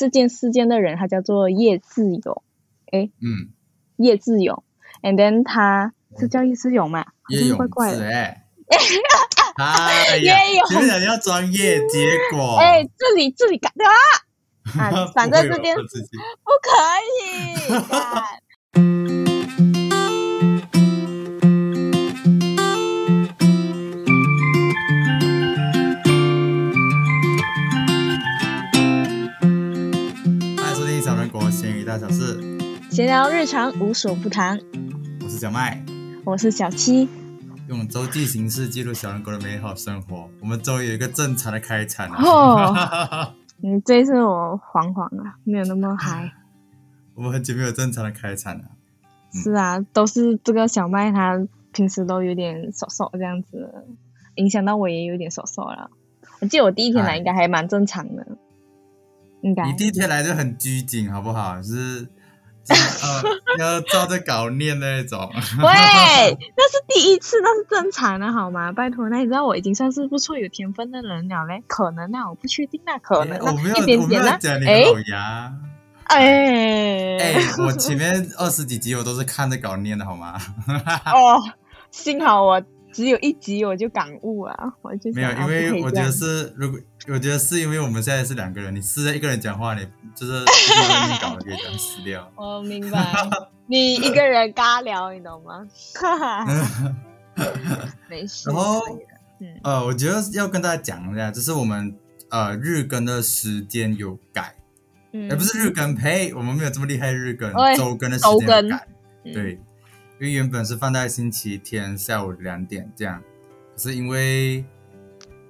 这件事件的人，他叫做叶志勇，嗯，叶志勇，and then 他是叫叶志勇嘛？好像叶勇怪怪的。志哎，哎呀叶，永前面两要专业，结果 哎，这里这里改掉啊！啊，反 正这件不会有自己不可以。小事，闲聊日常无所不谈，我是小麦，我是小七。用周记形式记录小人国的美好生活。我们终于有一个正常的开场了。哦 你，这一次我惶惶啊，没有那么嗨。我们很久没有正常的开场了。嗯是啊，都是这个小麦，他平时都有点瘦瘦这样子，影响到我也有点瘦瘦了。我记得我第一天来哎应该还蛮正常的，应该你第一天来就很拘谨，好不好？就是要照着稿念那种。喂，那是第一次，那是正常的好吗？拜托，那你知道我已经算是不错有天分的人了嘞，可能那，我不确定啊，可能啊我没有，一点点啊，讲你哎的老牙。哎哎、我前面二十几集我都是看着稿念的，好吗？哦，幸好我只有一集我就感悟啊，我就没有，因为我觉得是，如果我觉得是因为我们现在是两个人，你试着一个人讲话，你就是一个人念稿可以这样死掉。我 明白，你一个人尬聊，你懂吗？没事。然后呃，我觉得要跟大家讲一下，就是我们呃日更的时间有改，嗯哎、不是日更，呸，我们没有这么厉害日更，周更的时间有改。嗯对，因为原本是放在星期天下午两点这样，可是因为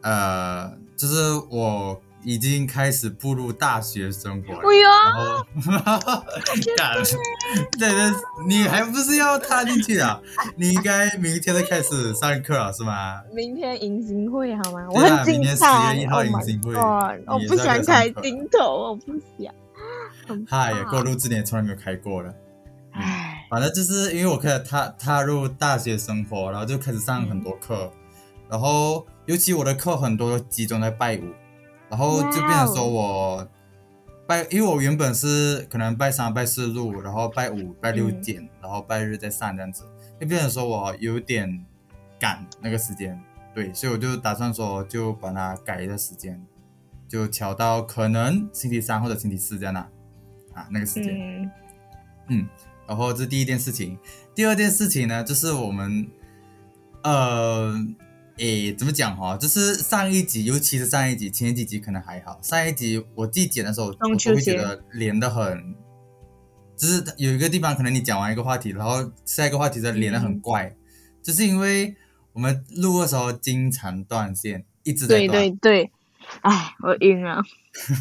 呃，就是我已经开始步入大学生活了，哎然后干，对 对，你还不是要踏进去啊？你应该明天就开始上课了是吗？明天迎新会好吗？我很紧明天张。10月一号 Oh 迎新会 god，我不想开镜头，我不想。很嗨，怕跟我录制年从来没有开过了。唉，反正就是因为我开始踏踏入大学生活，然后就开始上很多课，然后尤其我的课很多都集中在拜五，然后就变成说我拜，因为我原本是可能拜三、拜四入，然后拜五、拜六嗯，然后拜日再上这样子，就变成说我有点赶那个时间，对，所以我就打算说就把它改一下时间，就调到可能星期三或者星期四这样啦，啊那个时间。嗯。嗯，然后这是第一件事情。第二件事情呢，就是我们呃，诶，怎么讲哈？就是上一集，尤其是上一集，前几集可能还好。上一集我自己剪的时候，我会觉得连的很，就是有一个地方可能你讲完一个话题，然后下一个话题再连的很怪，就是因为我们录的时候经常断线，一直在断。对对，哎，我晕了，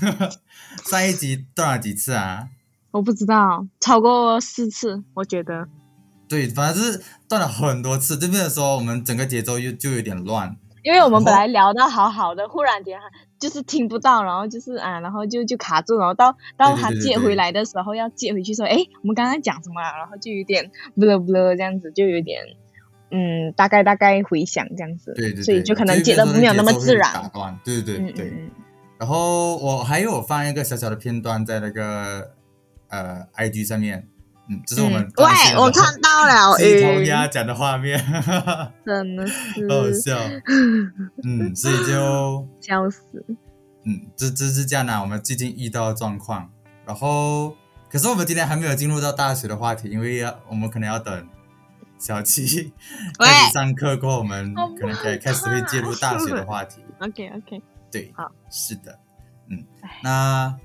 上一集断了几次啊？我不知道，超过四次，我觉得。对，反正就是断了很多次，这边的时候我们整个节奏又就有点乱。因为我们本来聊的好好的，忽然间就是听不到，然后就是啊，然后就就卡住，然后到到他接回来的时候要接回去说，哎，我们刚刚讲什么啊？然后就有点不了不了这样子，就有点嗯，大概大概回想这样子，对对对，所以就可能接接的没有那么自然打然。断。对对对嗯对。嗯然后我还有放一个小小的片段在那个呃 IG 上面，嗯，这是我们嗯，喂，我看到了，鸡同晕，鸭讲的画面，真的是好好笑。嗯，所以就 笑死。嗯，这这是这样啦，我们最近遇到的状况。然后，可是我们今天还没有进入到大学的话题，因为要我们可能要等小七喂开始上课过后，我们可能可以开始会介入大学的话题。OK OK，对，好，是的，嗯，那，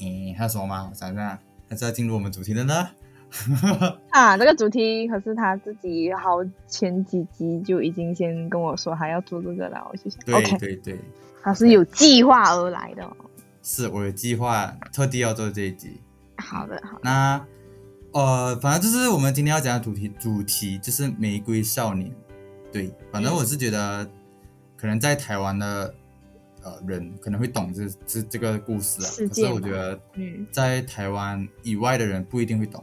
诶，还有什么吗？我想想，还是要进入我们主题的呢？啊，这个主题可是他自己好前几集就已经先跟我说还要做这个了，我就想对对对，他是有计划而来的、哦。是我有计划，特地要做这一集。好的，好的，那，呃，反正就是我们今天要讲的主题，主题就是玫瑰少年。对，反正嗯我是觉得，可能在台湾的呃人可能会懂这这这个故事啊，可是我觉得嗯在台湾以外的人不一定会懂。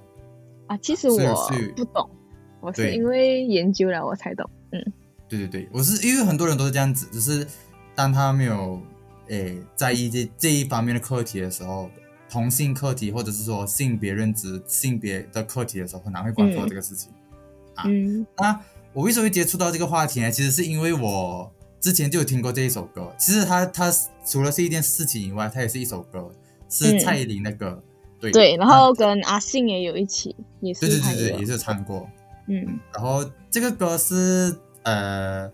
啊，其实是我是不懂，我是因为研究了我才懂。嗯对对对，我是因为很多人都是这样子，就是当他没有诶在意这这一方面的课题的时候，同性课题或者是说性别认知、性别的课题的时候，很难会关注到这个事情。啊嗯那我为什么会接触到这个话题呢？其实是因为我之前就有听过这一首歌。其实它它除了是一件事情以外，它也是一首歌，是嗯蔡依林的歌。对对，然后跟阿信也有一起，也是对对对对，也是有唱过。嗯然后这个歌是呃，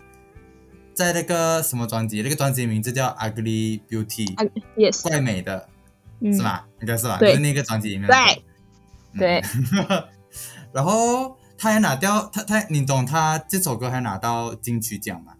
在那个什么专辑？那个专辑名字叫《Ugly Beauty》，怪美的，嗯是？吧？应该是吧？对就是那个专辑里面。对嗯对，然后他还拿掉他他，你懂他这首歌还拿到金曲奖吗？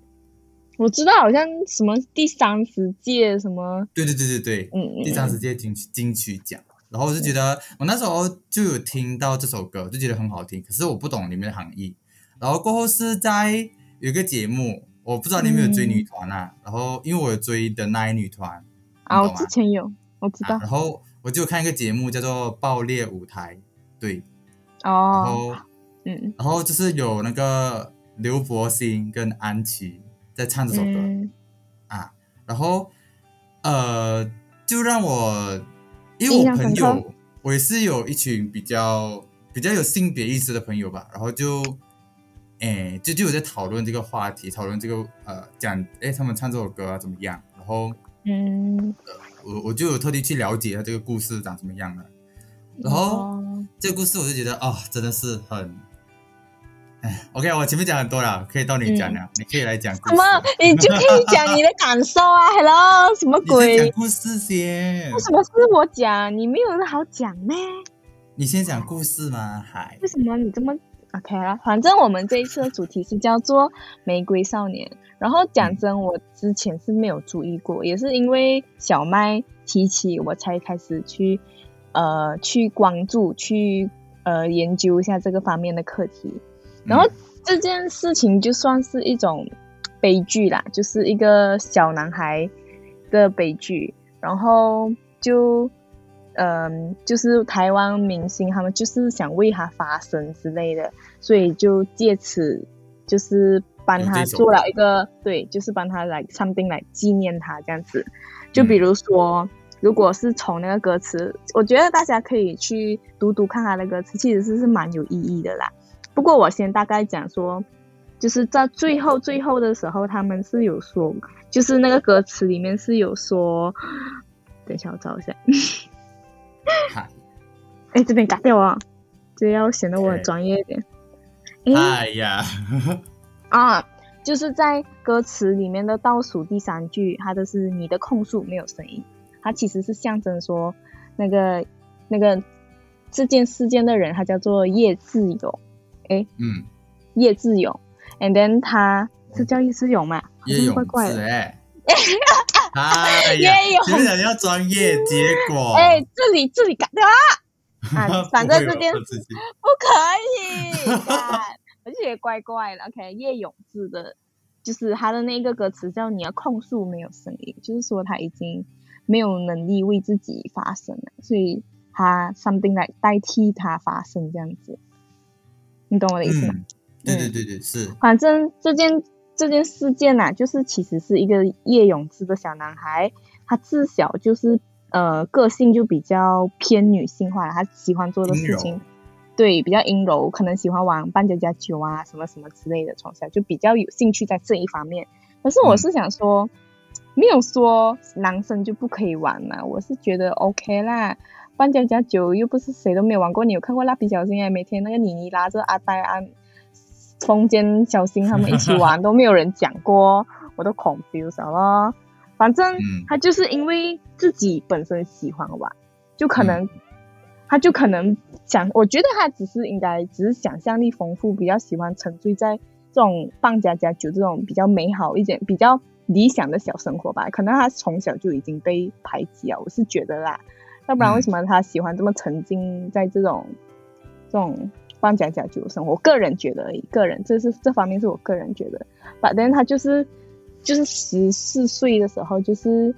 我知道好像什么第三十届什么，对对对对对，嗯嗯，第三十届金曲金曲奖。然后我就觉得，我那时候就有听到这首歌，就觉得很好听，可是我不懂里面的含义。然后过后是在有一个节目，我不知道你有没有追女团啊？然后因为我有追的那一女团，啊，我之前有，我知道啊，然后我就看一个节目叫做《爆裂舞台》，对，哦然哦，后嗯然后就是有那个刘柏辛跟安琪在唱这首歌、嗯。啊，然后呃，就让我因为我朋友，我也是有一群比较比较有性别意识的朋友吧，然后就哎就就有在讨论这个话题，讨论这个呃讲哎他们唱这首歌啊怎么样，然后嗯，我我就有特地去了解他这个故事长什么样了。然后哦。这个故事我就觉得哦，真的是很，哎 OK，我前面讲很多了，可以到你讲了，你可以来讲。什么？你就可以讲你的感受啊？Hello，什么鬼？讲故事先为，什么是我讲？你没有好讲咩？你先讲故事吗？嗨，为什么你这么 OK 了？反正我们这一次的主题是叫做《玫瑰少年》。然后讲真，我之前是没有注意过，也是因为小麦提起，我才开始去呃去关注、去呃研究一下这个方面的课题。然后这件事情就算是一种悲剧啦，就是一个小男孩的悲剧，然后就嗯，就是台湾明星他们就是想为他发声之类的，所以就借此就是帮他做了一个对，就是帮他来 something 来纪念他这样子。就比如说，如果是从那个歌词，我觉得大家可以去读读看他的歌词，其实是是蛮有意义的啦。不过我先大概讲说，就是在最后最后的时候，他们是有说，就是那个歌词里面是有说，等一下我找一下，嗨，哎，这边改掉啊，这要显得我很专业一点。哎哎呀，啊，就是在歌词里面的倒数第三句，它的是你的控诉没有声音，它其实是象征说那个那个这件事件的人，他叫做叶志勇，嗯，叶志勇，and then 他是叫叶志勇嘛？叶勇怪怪的。志哎，哎呀叶永，前面讲要专业，结果 哎、这里这里改掉啊！啊反正这件不可以，干我就觉得怪怪的。OK，叶永志的，就是他的那个歌词叫“你要控诉没有声音”，就是说他已经没有能力为自己发声了，所以他 something 来代替他发声这样子。你懂我的意思吗？嗯，对对对对，是，反正这件这件事件呐、就是其实是一个叶永志的小男孩，他自小就是呃个性就比较偏女性化，他喜欢做的事情，对，比较阴柔，可能喜欢玩扮家家酒啊什么什么之类的，从小就比较有兴趣在这一方面。可是我是想说，没有说男生就不可以玩嘛，我是觉得 OK 啦。扮家家酒又不是谁都没有玩过，你有看过蜡笔小新啊？每天那个妮妮拉着阿呆啊、风间小新他们一起玩，都没有人讲过，我都 confused 了。反正嗯他就是因为自己本身喜欢玩，就可能、他就可能想，我觉得他只是应该只是想象力丰富，比较喜欢沉醉在这种扮家家酒这种比较美好一点、比较理想的小生活吧。可能他从小就已经被排挤了，我是觉得啦。要不然为什么他喜欢这么沉浸在这种、这种扮假假酒的生活？我个人觉得而已，个人这是这方面是我个人觉得。反正他就是就是十四岁的时候，就是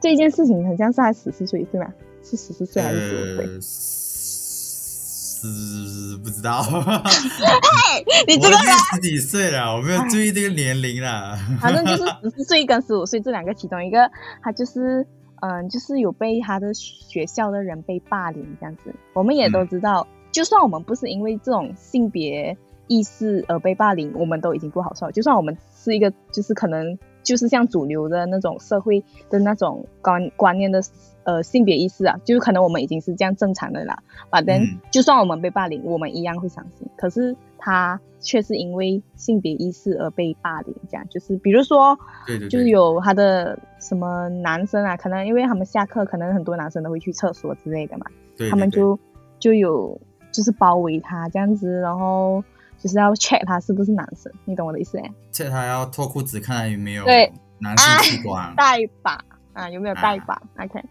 这件事情很像是他十四岁对吗？是十四岁还是十五岁？呃，十不知道，你这个人，十几岁了，我没有注意这个年龄啦。反正就是十四岁跟十五岁这两个其中一个，他就是嗯，就是有被他的学校的人被霸凌这样子。我们也都知道，就算我们不是因为这种性别意识而被霸凌，我们都已经不好受。就算我们是一个，就是可能就是像主流的那种社会的那种观观念的。呃，性别意识啊，就是可能我们已经是这样正常的啦。反正就算我们被霸凌，我们一样会伤心。可是他却是因为性别意识而被霸凌，这样就是比如说，对对，就是有他的什么男生啊，可能因为他们下课，可能很多男生都会去厕所之类的嘛，他们就就有就是包围他这样子，然后就是要 check 他是不是男生，你懂我的意思哎？check 他要脱裤子看他有没有对男性器官，带把啊有没有带把？OK。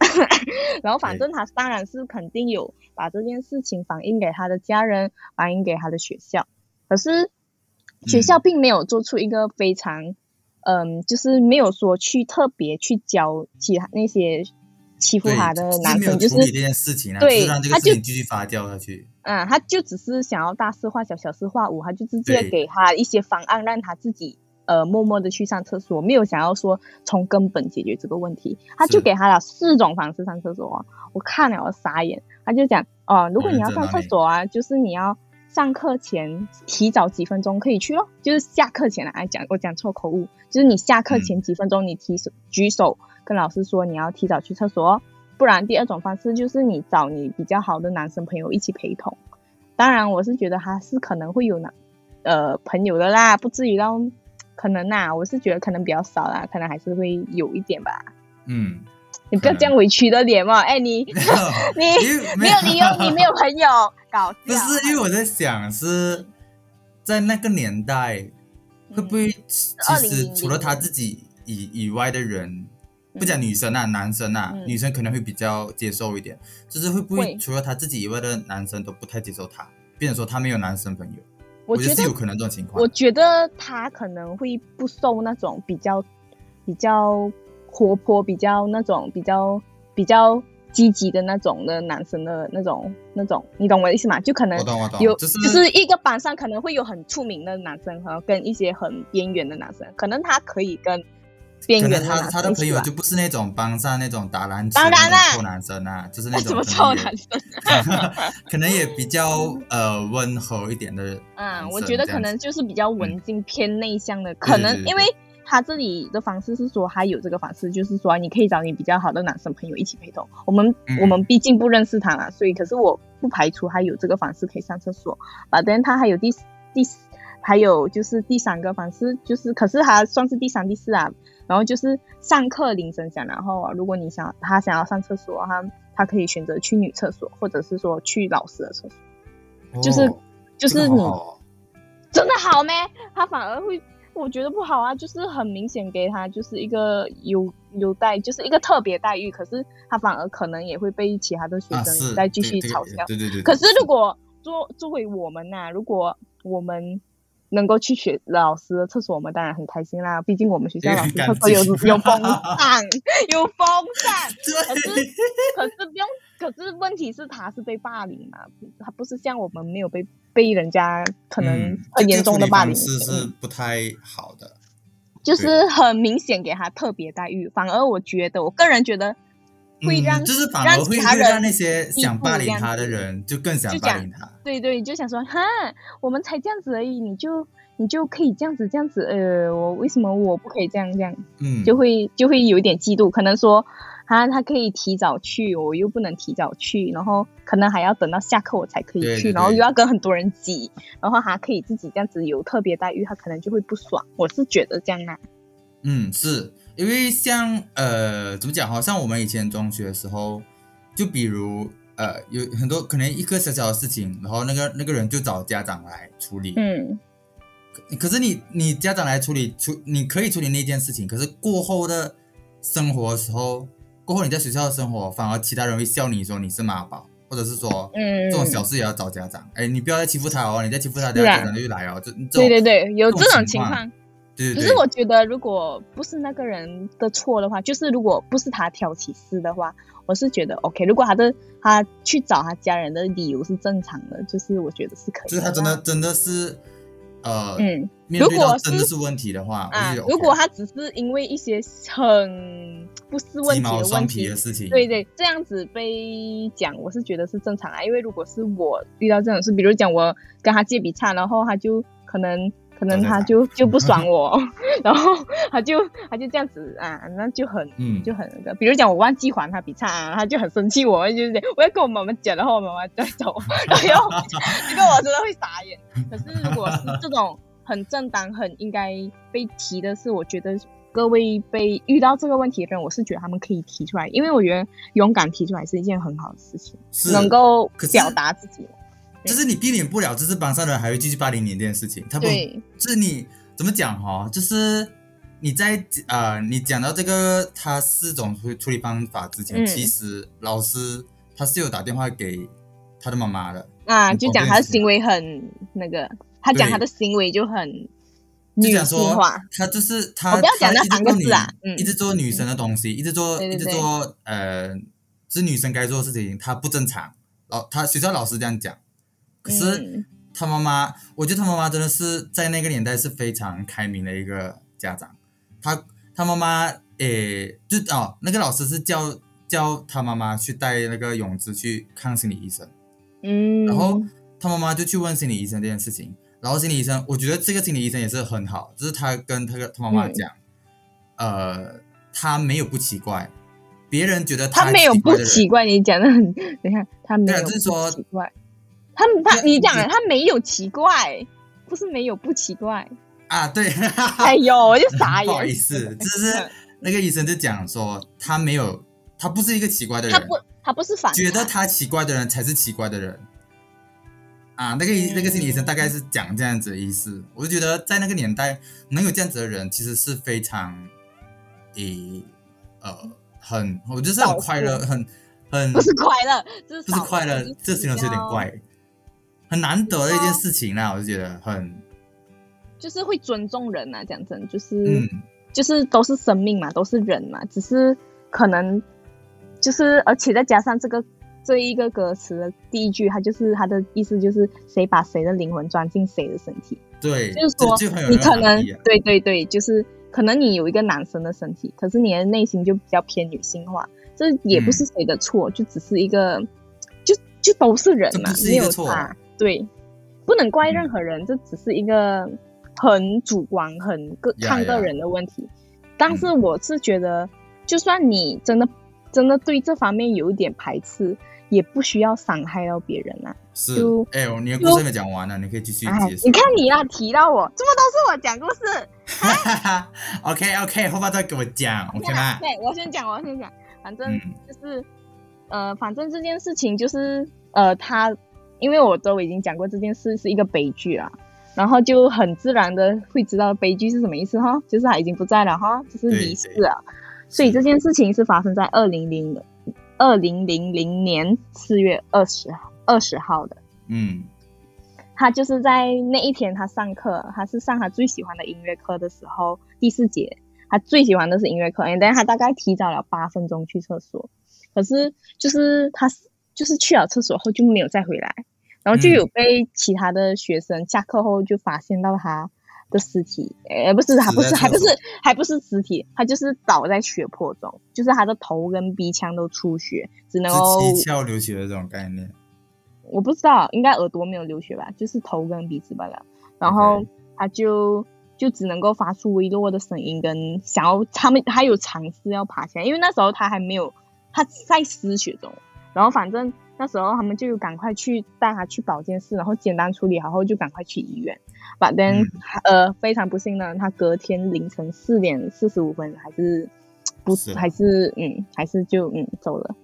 然后，反正他当然是肯定有把这件事情反映给他的家人，反映给他的学校。可是学校并没有做出一个非常，嗯，就是没有说去特别去教其他那些欺负他的男生，就是这件事情，对，他就继续发酵下去。嗯，他就只是想要大事化小，小事化无，他就直接给他一些方案，让他自己。呃，默默的去上厕所，没有想要说从根本解决这个问题，他就给他了四种方式上厕所。我看了我傻眼，他就讲哦，如果你要上厕所啊，就是你要上课前提早几分钟可以去咯，就是下课前来讲，我讲错口误，就是你下课前几分钟你提手举手跟老师说你要提早去厕所，不然第二种方式就是你找你比较好的男生朋友一起陪同。当然，我是觉得他是可能会有男呃朋友的啦，不至于到。可能呐，我是觉得可能比较少啦，可能还是会有一点吧。嗯，你不要这样委屈的脸嘛，哎，你 你没有理由，你没有朋友，搞笑。不是因为我在想，是在那个年代，会不会其实除了他自己以以外的人，不讲女生啊，男生啊，女生可能会比较接受一点，就是会不会除了他自己以外的男生都不太接受他，变成说他没有男生朋友。我觉得有可能这种情况。我觉得他可能会不受那种比较比较活泼、比较那种比较比较积极的那种的男生的那种那种，你懂我的意思吗？就可能有就是一个班上可能会有很出名的男生和跟一些很边缘的男生，可能他可以跟。可能他他的朋友就不是那种帮上那种打篮球的臭男生啊，就是 那种臭男生，可能也比较呃温和一点的。嗯，我觉得可能就是比较文静偏内向的，可能因为他这里的方式是说还有这个方式，就是说你可以找你比较好的男生朋友一起陪同。我们我们毕竟不认识他嘛，所以可是我不排除还有这个方式可以上厕所。反正他还有第第还有就是第三个方式，就是可是他算是第三第四啊。然后就是上课铃声响，然后如果你想他想要上厕所，他他可以选择去女厕所，或者是说去老师的厕所，就是就是你真的好咩？他反而会我觉得不好啊，就是很明显给他就是一个优优待，就是一个特别待遇，可是他反而可能也会被其他的学生再继续嘲笑。对对对。可是如果作作为我们呐，如果我们。能够去学老师的厕所，我们当然很开心啦。毕竟我们学校老师厕所有 有风扇，有风扇。可是可是不用，可是问题是他是被霸凌嘛？他不是像我们没有被被人家可能很严重的霸凌，是是不太好的。就是很明显给他特别待遇，反而我觉得，我个人觉得。会让就是反而会让那些想霸凌他的人就更想霸凌他。对对，就想说哈，我们才这样子而已，你就你就可以这样子这样子，呃，我为什么我不可以这样这样？嗯，就会就会有一点嫉妒，可能说啊，他可以提早去，我又不能提早去，然后可能还要等到下课我才可以去，然后又要跟很多人挤，然后还可以自己这样子有特别待遇，他可能就会不爽。我是觉得这样啊。嗯，是。因为像呃怎么讲？好像我们以前中学的时候，就比如呃有很多可能一个小小的事情，然后那个那个人就找家长来处理。嗯。可是你你家长来处理处你可以处理那件事情，可是过后的生活的时候，过后你在学校的生活，反而其他人会笑你说你是妈宝，或者是说嗯这种小事也要找家长。哎，你不要再欺负他哦，你再欺负他，家长就来哦。这对对对，有这种情况。可是我觉得，如果不是那个人的错的话，就是如果不是他挑起事的话，我是觉得 OK。如果他的他去找他家人的理由是正常的，就是我觉得是可以。就是他真的真的是，呃，嗯，如果真的是是问题的话，如果他只是因为一些很不是问题的问题皮的，事情，对对，这样子被讲，我是觉得是正常啊。因为如果是我遇到这种事，比如讲我跟他借笔差，然后他就可能可能他就就不爽 我，然后 他就他就这样子啊，那就很嗯，就很那个。比如讲我忘记还他笔差、啊，他就很生气我，就是讲我要跟我妈妈讲，然后我妈妈再走，然后这个我真的会傻眼。可是如果是这种很正当、很应该被提的事，我觉得各位被遇到这个问题的人，我是觉得他们可以提出来，因为我觉得勇敢提出来是一件很好的事情，能够表达自己。就是你避免不了，就是班上的人还会继续霸凌你这件事情，他不，对，就是你怎么讲哈、就是你在呃，你讲到这个他四种处处理方法之前，嗯。其实老师他是有打电话给他的妈妈的，啊，就讲他的行为很那个，他讲他的行为就很就女讲说。他就是他，我不要讲那三个字啊嗯。一直做女生的东西，一直做一直做呃，是女生该做的事情，他不正常。老他学校老师这样讲，可是嗯。他妈妈，我觉得他妈妈真的是在那个年代是非常开明的一个家长。他他妈妈诶，就哦，那个老师是叫叫他妈妈去带那个泳姿去看心理医生。嗯，然后他妈妈就去问心理医生这件事情，然后心理医生，我觉得这个心理医生也是很好，就是他跟他他妈妈嗯。讲，呃，他没有不奇怪，别人觉得他没有不奇怪你讲的很，等一下他没有不就是说奇怪，他他你讲他没有奇怪，不是没有不奇怪。啊，对，哎呦，我就傻眼。不好意。思，就是那个医生就讲说他没有，他不是一个奇怪的人，他不他不是反觉得他奇怪的人才是奇怪的人。啊，那个医那个心理医生大概是讲这样子的意思，我就觉得在那个年代能有这样子的人，其实是非常，诶，呃，很，我就是很快乐，很很不是快乐，就是不是快乐，这形容词有点，怪，很难得的一件事情啦，我就觉得很，就是会尊重人啊，讲真，就是、嗯，就是都是生命嘛，都是人嘛，只是可能就是，而且再加上这个这一个歌词的第一句，它就是它的意思就是谁把谁的灵魂装进谁的身体，对，就是说你可能对对对，就是可能你有一个男生的身体，可是你的内心就比较偏女性化，这也不是谁的错，就只是一个，就就都是人嘛没有错。差，对，不能怪嗯任何人，这只是一个很主观、很个看个人的问题。但是我是觉得，就算你真的真的对这方面有一点排斥，也不需要伤害到别人啊。是就，哎呦，你的故事还没讲完呢，你可以继续哎解，释你。看你啊，提到我，这不都是我讲故事？哈 OK OK，后面再给我讲，OK 吗？对，我先讲，我先讲，反正嗯就是，呃，反正这件事情就是，呃，他，因为我都已经讲过这件事是一个悲剧啦，然后就很自然的会知道悲剧是什么意思哈，就是他已经不在了哈，就是离世了，所以这件事情是发生在二零零二零零零年四月二十二十号的。嗯他就是在那一天，他上课，他是上他最喜欢的音乐课的时候，第四节，他最喜欢的是音乐课，但是他大概提早了八分钟去厕所，可是就是他就是去了厕所后就没有再回来，然后就有被其他的学生下课后就发现到他的尸体，呃，不是，还不是，还不是，还不是尸体，他就是倒在血泊中，就是他的头跟鼻腔都出血，只能够七窍流血的这种概念。我不知道，应该耳朵没有流血吧，就是头跟鼻子罢了。然后他就就只能够发出微弱的声音，跟想要他们他有尝试要爬起来，因为那时候他还没有他在失血中。然后反正那时候他们就有赶快去带他去保健室，然后简单处理好后就赶快去医院。But then、呃非常不幸呢，他隔天凌晨四点四十五分还是不是还是嗯还是就嗯走了。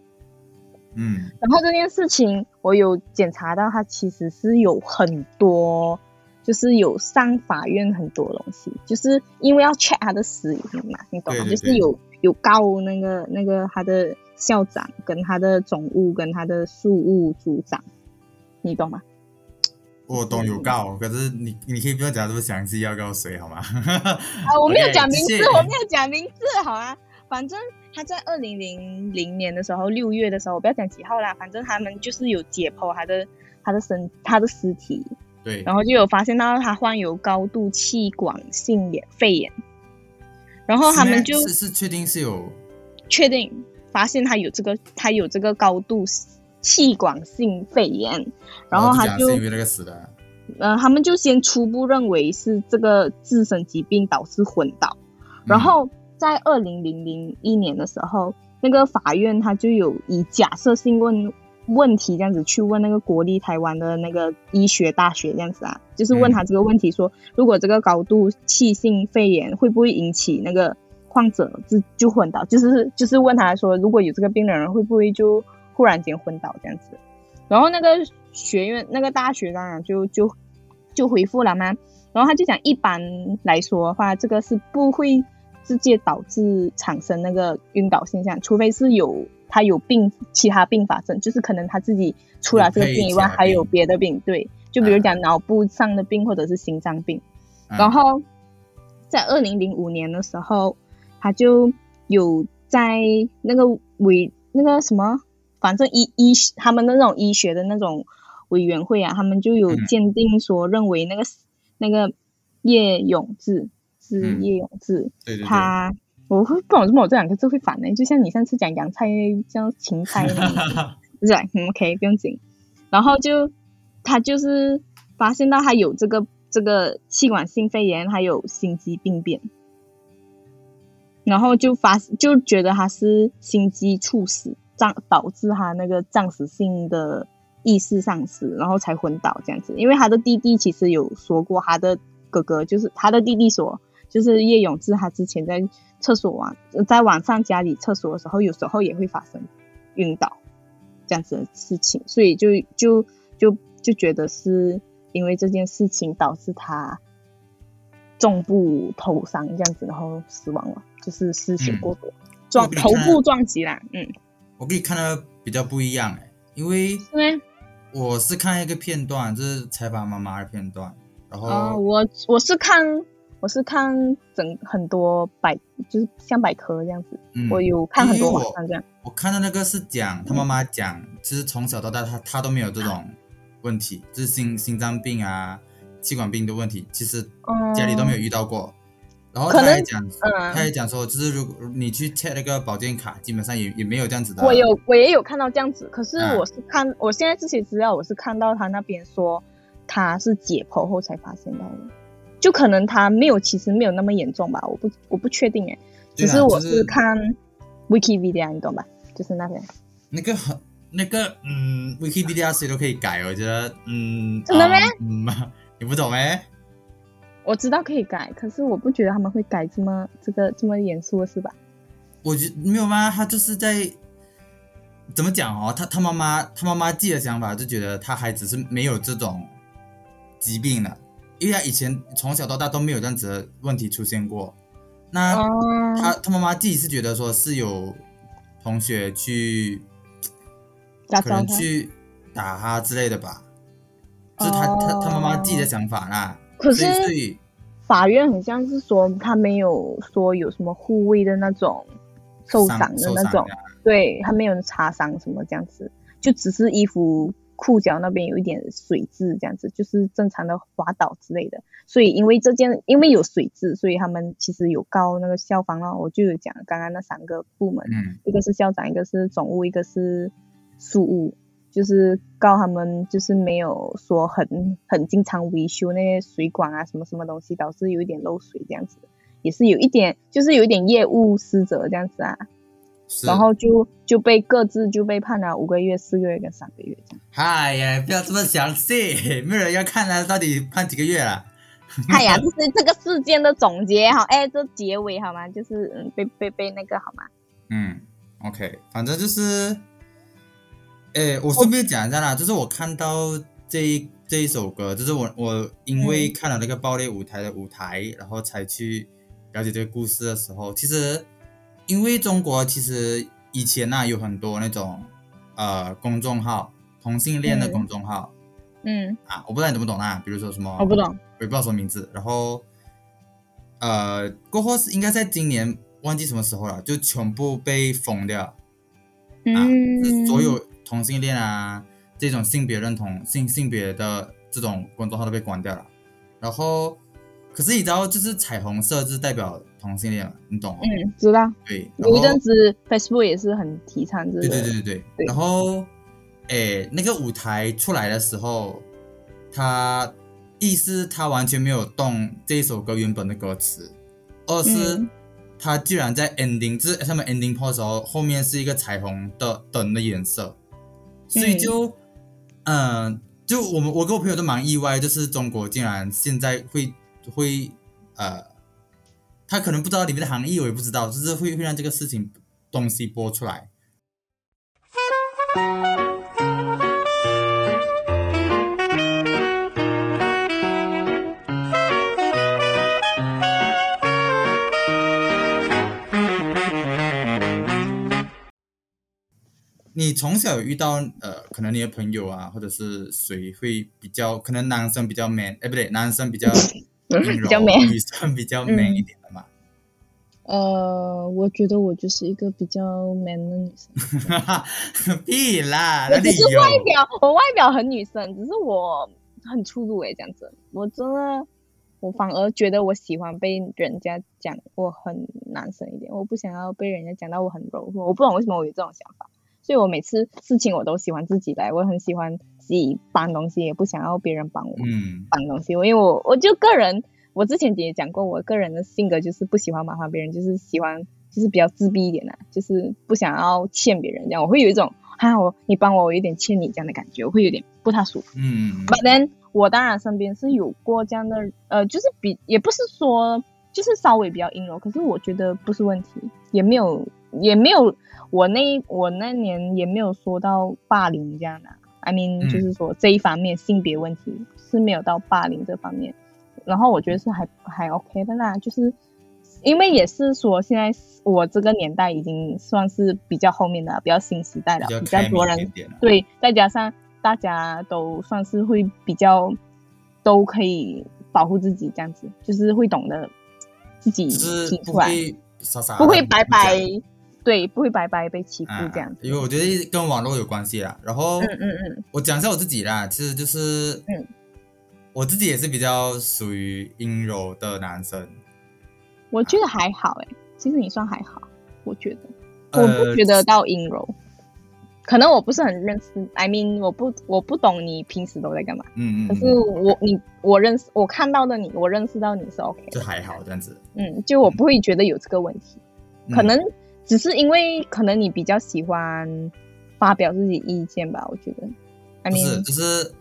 嗯然后这件事情，我有检查到，他其实是有很多，就是有上法院很多东西，就是因为要 check 他的死因嘛，你懂吗？对对就是有有告那个那个他的校长跟他的总务跟他的庶务组长，你懂吗？我懂有告，可是你你可以不要讲这么详细，要告谁好吗？啊，我没有讲名字我没有讲名字，好啊。反正他在二零零零年的时候，六月的时候，我不要讲几号啦，反正他们就是有解剖他的他的身他的尸体，对，然后就有发现到他患有高度气管性炎肺炎，然后他们就是是确定是有确定发现他有这个他有这个高度气管性肺炎，然后他就哦因为那个死的，呃，他们就先初步认为是这个自身疾病导致昏倒，然后在二零零零一年的时候，那个法院他就有以假设性问问题这样子去问那个国立台湾的那个医学大学这样子啊，就是问他这个问题说，如果这个高度气性肺炎会不会引起那个患者就就昏倒，就是就是问他说，如果有这个病的人会不会就忽然间昏倒这样子，然后那个学院那个大学当然就就就回复了嘛，然后他就讲一般来说的话，这个是不会直接导致产生那个晕倒现象，除非是有他有病其他并发症，就是可能他自己除了这个病以外还有别的病，对，就比如讲脑部上的病或者是心脏病。嗯。然后在二零零五年的时候，他就有在那个委那个什么，反正医医他们的那种医学的那种委员会啊，他们就有嗯鉴定说认为那个、那个叶永志是嗯叶永志，对对对，他我会不懂为什么我这两个字会反呢？就像你上次讲洋菜叫芹菜那种。是吧？嗯，OK，不用紧。然后就他就是发现到他有这个这个气管性肺炎，还有心肌病变，然后就发就觉得他是心肌猝死，暂导致他那个暂时性的意识丧失，然后才昏倒这样子。因为他的弟弟其实有说过，他的哥哥就是他的弟弟说，就是叶永志他之前在厕所晚在晚上家里厕所的时候，有时候也会发生晕倒。这样子的事情，所以就就就就觉得是因为这件事情导致他重部头伤这样子，然后死亡了，就是失血过多，撞头部撞击啦，嗯，我跟你看的比较不一样哎，因为因为？我是看一个片段，就是采访妈妈的片段，然后、哦，我我是看我是看整很多百就是像百科这样子，嗯。我有看很多网上这样，我看到那个是讲他妈妈讲，其实从小到大他他都没有这种问题，就是心心脏病啊、气管病的问题，其实嗯，家里都没有遇到过。然后他还讲，嗯他也讲说，就是如果你去 check 那个保健卡，基本上也也没有这样子的。我有，我也有看到这样子，可是嗯我是看，我现在这些资料，我是看到他那边说他是解剖后才发现到的，就可能他没有，其实没有那么严重吧，我不我不确定哎，只是我是看 Wikipedia，你懂吧？就是那边，那个很那个嗯，Wikipedia 谁都可以改，我觉得嗯，真的咩啊嗯，你不懂咩？我知道可以改，可是我不觉得他们会改这么这个这么严肃的是吧？我觉没有吗？他就是在怎么讲哦？他他妈妈他妈妈自己的想法就觉得他孩子是没有这种疾病的，因为他以前从小到大都没有这样子的问题出现过。那哦，他他妈妈自己是觉得说是有同学去可能去打他之类的吧，就是他、他他妈妈自己的想法啦。可是法院很像是说他没有说有什么护卫的那种受伤的那种对他没有擦伤什么这样子，就只是衣服裤脚那边有一点水渍这样子，就是正常的滑倒之类的。所以因为这件因为有水渍，所以他们其实有告那个消防了。我就有讲刚刚那三个部门，嗯一个是校长，一个是总务，一个是宿务，就是告他们就是没有说很很经常维修那些水管啊什么什么东西，导致有一点漏水这样子，也是有一点就是有一点业务失责这样子啊，是。然后就就被各自就被判了五个月、四个月跟三个月这样。嗨呀，不要这么详细，没有人要看啊，到底判几个月了？哎呀，就是这个事件的总结哈，哎，这结尾好吗？就是嗯，被被被那个好吗？嗯，OK，反正就是，诶，我顺便讲一下啦，就是我看到这一这一首歌，就是我我因为看了那个爆裂舞台的舞台，然后才去了解这个故事的时候，其实因为中国其实以前呐、有很多那种呃公众号同性恋的嗯公众号、嗯，啊，我不知道你懂不懂啊，比如说什么我不懂。我也不知道什么名字。然后，呃，过后是应该在今年忘记什么时候了，就全部被封掉啊，嗯，就是所有同性恋啊这种性别认同性性别的这种公众号都被关掉了。然后，可是你知道，就是彩虹色是代表同性恋嘛，你懂吗？嗯，知道。对，有一阵子 Facebook 也是很提倡这个，对对对对对。对然后，诶，那个舞台出来的时候，他意思他完全没有动这一首歌原本的歌词，二是嗯他居然在 ending，就是他们 ending 的时候，后面是一个彩虹的灯的颜色，所以就，嗯、就我们我跟我朋友都蛮意外，就是中国竟然现在会会呃，他可能不知道里面的含义，我也不知道，就是会会让这个事情东西播出来。你从小有遇到呃，可能你的朋友啊，或者是谁会比较，可能男生比较 man，哎，不对，男生比较 阴柔，比较 man 女生比较 man 一点的嘛。呃，我觉得我就是一个比较 man 的女生，哈哈，屁啦，我那只是外表，我外表很女生，只是我很粗鲁诶，这样子，我真的，我反而觉得我喜欢被人家讲我很男生一点，我不想要被人家讲到我很柔弱，我不懂为什么我有这种想法，所以我每次事情我都喜欢自己来，我很喜欢自己搬东西，也不想要别人帮我。嗯搬东西，因为我我就个人，我之前也讲过，我个人的性格就是不喜欢麻烦别人，就是喜欢就是比较自闭一点的、啊就是不想要欠别人这样，我会有一种啊我你帮我，我有点欠你这样的感觉，我会有点不太舒服。嗯 But then 我当然身边是有过这样的，呃，就是比也不是说就是稍微比较阴柔，可是我觉得不是问题，也没有也没有我那我那年也没有说到霸凌这样的，I mean 嗯。就是说这一方面性别问题是没有到霸凌这方面，然后我觉得是还还 OK 的啦，就是因为也是说现在我这个年代已经算是比较后面的比较新时代了，比较多人。对，再加上大家都算是会比较都可以保护自己，这样子就是会懂得自己就是不提出来，傻傻不会白白讲对，不会白白被欺负啊这样子。因为我觉得跟网络有关系啦。然后嗯嗯嗯我讲一下我自己啦，其实就是嗯我自己也是比较属于阴柔的男生。我觉得还好诶，其实你算还好，我觉得我呃不觉得到阴柔，可能我不是很认识，I mean 我不我不懂你平时都在干嘛，嗯嗯，可是嗯我你我认识我看到的你，我认识到你是 OK 的，就还好这样子。嗯，就我不会觉得有这个问题。嗯可能只是因为可能你比较喜欢发表自己意见吧，我觉得。I 不是就是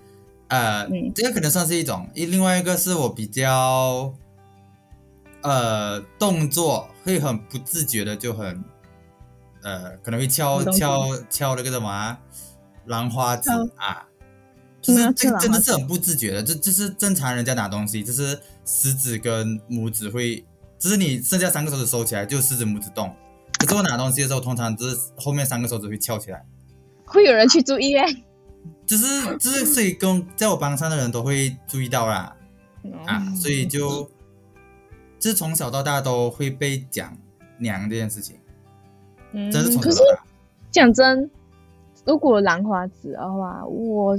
呃，嗯。这个可能算是一种，一另外一个是我比较呃动作会很不自觉的就很呃可能会敲敲敲那个什么啊兰花指啊，就是这个真的是很不自觉的，这就是正常人家拿东西，就是食指跟拇指会，就是你剩下三个手指收起来，就食指拇指动。可是我拿东西的时候，通常就是后面三个手指会翘起来。会有人去注意耶。就是就是，所以跟在我班上的人都会注意到啦啊，嗯所以就就是从小到大都会被讲娘这件事情，嗯，真是从可是小到大。讲真，如果兰花指的话，我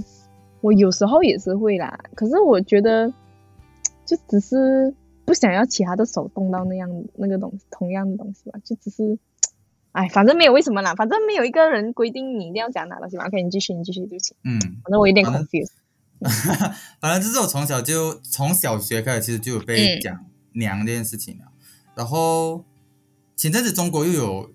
我有时候也是会啦。可是我觉得，就只是不想要其他的手动到那样那个东西同样的东西吧，就只是。哎，反正没有为什么啦，反正没有一个人规定你一定要讲哪东西嘛。OK，你继续，你继续，对不起，嗯，反正我有点 confused。反正就是我从小就从小学开始，其实就有被嗯讲娘这件事情了。然后前阵子中国又有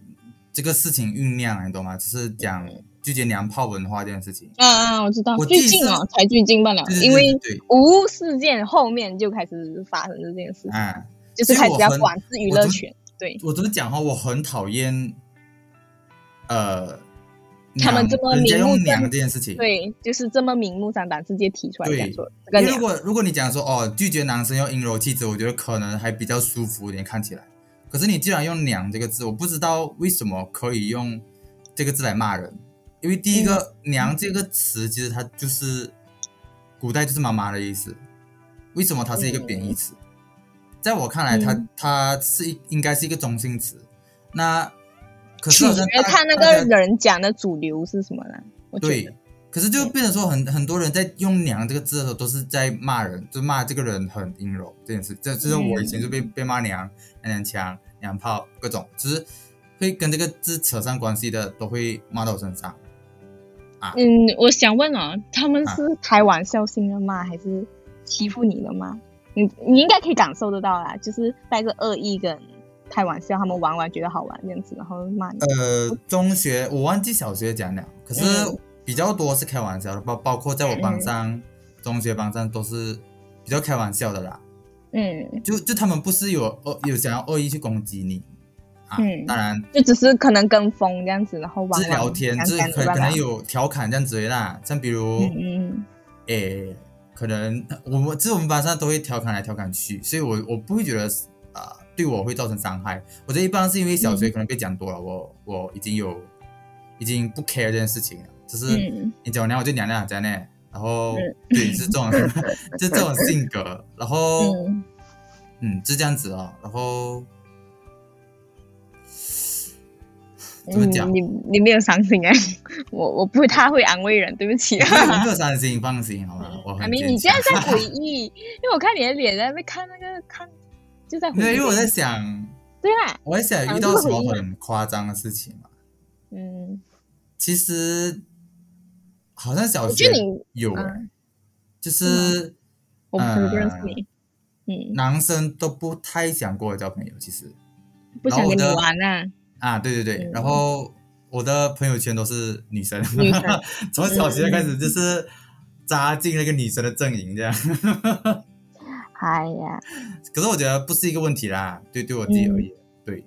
这个事情酝酿，你懂吗？就是讲拒绝娘炮文化这件事情。啊啊，我知道，我最近哦，才最近罢了因为无事件后面就开始发生这件事情，啊，就是开始要管制娱乐圈。对，我怎么讲哈？我很讨厌，呃，他们这么明目张这件事情。对，就是这么明目张胆直接提出来对因为如，果如果你讲说哦，拒绝男生用阴柔气质，我觉得可能还比较舒服一点看起来。可是你既然用“娘”这个字，我不知道为什么可以用这个字来骂人。因为第一个“娘”这个词，其实它就是古代就是妈妈的意思。为什么它是一个贬义词？在我看来，它嗯它是一应该是一个中性词。那可是好像取决看那个人讲的主流是什么啦。我觉对得，，可是就变成说很很多人在用“娘”这个字的时候，都是在骂人，就骂这个人很阴柔这件事。这这是我以前就被、被骂娘、娘腔、娘炮各种，就是会跟这个字扯上关系的，都会骂到我身上。啊嗯，我想问哦，他们啊是开玩笑性的骂，还是欺负你的骂？你你应该可以感受得到啦，就是带着恶意跟开玩笑，他们玩玩觉得好玩这样子，然后骂你。呃，中学我忘记小学讲了，可是嗯。比较多是开玩笑的，包包括在我班上、中学班上都是比较开玩笑的啦。嗯，就就他们不是有恶有想要恶意去攻击你啊，嗯。当然。就只是可能跟风这样子，然后玩是聊天，是可可能有调侃这样子的啦，像比如嗯嗯诶、可能我们就是我们班上都会调侃来调侃去，所以我我不会觉得啊、对我会造成伤害。我觉得一般是因为小学嗯。可能被讲多了，我我已经有已经不 care 这件事情了，就是嗯。你讲我娘我就娘娘这样呢，然后嗯。对是这种 就这种性格，然后嗯。嗯是这样子哦，然后怎么讲嗯，你你没有伤心 哎，我我不太会安慰人，对不起。我没有伤心，放心好吗？我阿明，很你现在在回忆，因为我看你的脸在那边看那个看，就在因为我在想，对啊，我在想遇到什么很夸张的事情嘛。嗯，其实好像小学有欸，嗯就是我不认识你，嗯，男生都不太想跟我交朋友，其实。不想跟你玩啊，啊，对对对，嗯。然后我的朋友圈都是女生，女生。从小学开始就是扎进那个女生的阵营这样。哎呀，可是我觉得不是一个问题啦，对对我自己而言，对。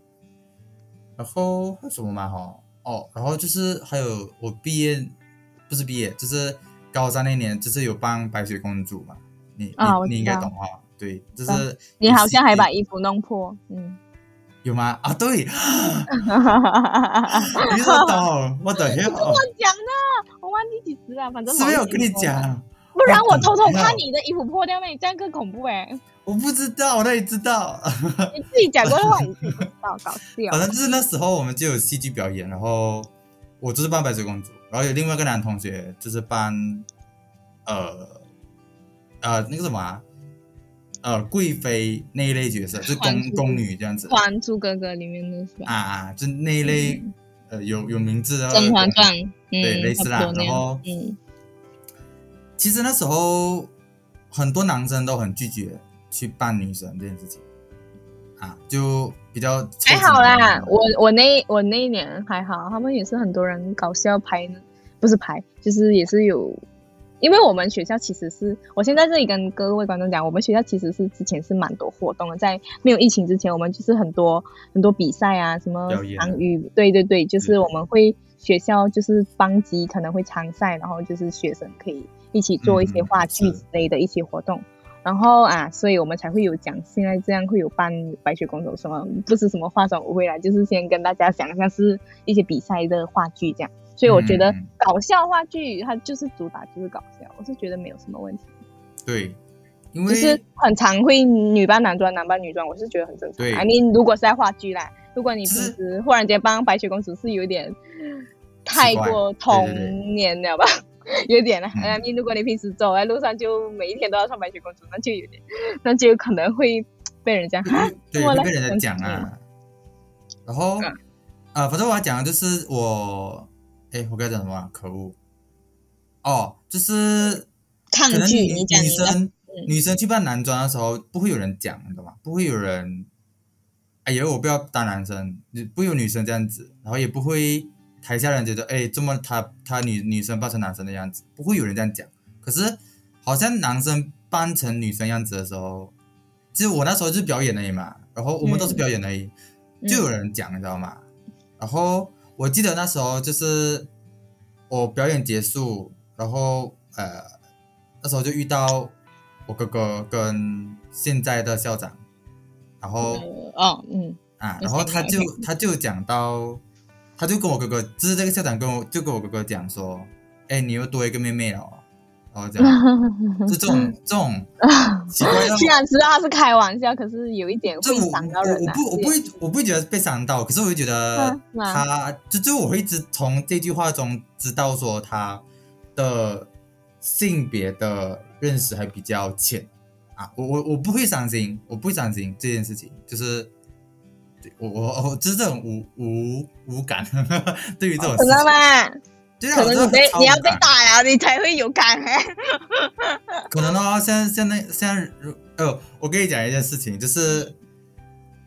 然后还有什么嘛哈？哦，然后就是还有我毕业不是毕业，就是高三那年，就是有帮白雪公主嘛，你你你应该懂哈？对，就是你好像还把衣服弄破，嗯，有吗？啊，对，我 你说懂，我的 hell，讲的，我忘记几时了，反正是不是有跟你讲？不然我偷偷我懂看你的衣服破掉，那你这样更恐怖哎，我不知道，我哪里知道？你自己讲过的话你自己不知道，搞笑。反。正就是那时候我们就有戏剧表演，然后我就是扮白雪公主，然后有另外一个男同学就是扮呃呃那个什么啊，呃贵妃那一类角色，就是宫宫女这样子《还珠格格》里面的是吧？啊啊，就那一类、呃有有名字的《甄嬛传》对嗯，类似啦然后嗯其实那时候很多男生都很拒绝去扮女神这件事情啊，就比较还好啦，我我那我那一年还好，他们也是很多人搞笑拍呢，不是拍，就是也是有，因为我们学校其实是，我先在这里跟各位观众讲，我们学校其实是之前是蛮多活动的，在没有疫情之前，我们就是很多很多比赛啊，什么参与，对对对，就是嗯我们会学校就是班级可能会参赛，然后就是学生可以一起做一些嗯话剧之类的一些活动。然后啊，所以我们才会有讲，现在这样会有扮白雪公主什么，不是什么化妆舞会啦，就是先跟大家讲一下是一些比赛的话剧这样。所以我觉得嗯搞笑话剧它就是主打就是搞笑，我是觉得没有什么问题，对，因为就是很常会女扮男装，男扮女装，我是觉得很正常。对 I mean，如果是在话剧啦，如果你平时忽然间帮白雪公主是有点太过童年了吧？有点了。嗯 mean，如果你平时走在路上就每一天都要穿白雪公主，那就有点，那就可能会被人家啊对，被人家讲啊。然后嗯啊，反正我要讲的就是我，哎，我该讲什么啊？可恶！哦，就是抗可能拒。女你讲，女生嗯女生去扮男装的时候，不会有人讲，你懂吗？不会有人，哎呀，我不要当男生，不会有女生这样子，然后也不会台下人觉得，哎，这么他他女女生扮成男生的样子，不会有人这样讲。可是好像男生扮成女生样子的时候，其实我那时候就是表演而已嘛，然后我们都是嗯表演而已，嗯就有人讲，你知道吗？然后我记得那时候就是我表演结束，然后呃那时候就遇到我哥哥跟现在的校长，然后嗯哦嗯啊，然后他就 他就讲到，他就跟我哥哥，就是这个校长跟我就跟我哥哥讲说，哎，你又多一个妹妹了哦，然后这样，就这种这种 奇怪的。虽然知道他是开玩笑，可是有一点会伤到人啊。我我不我不会我不会觉得被伤到，可是我会觉得他就就我会一直从这句话中知道说他的性别的认识还比较浅啊，我我我不会伤心，我不会伤心这件事情，就是对我我我就是这种无无无感，对于这种事真的情，吗？对啊，可能你被你要被打呀，你才会有感哎。可能哦，现在现在现在，呃，我跟你讲一件事情，就是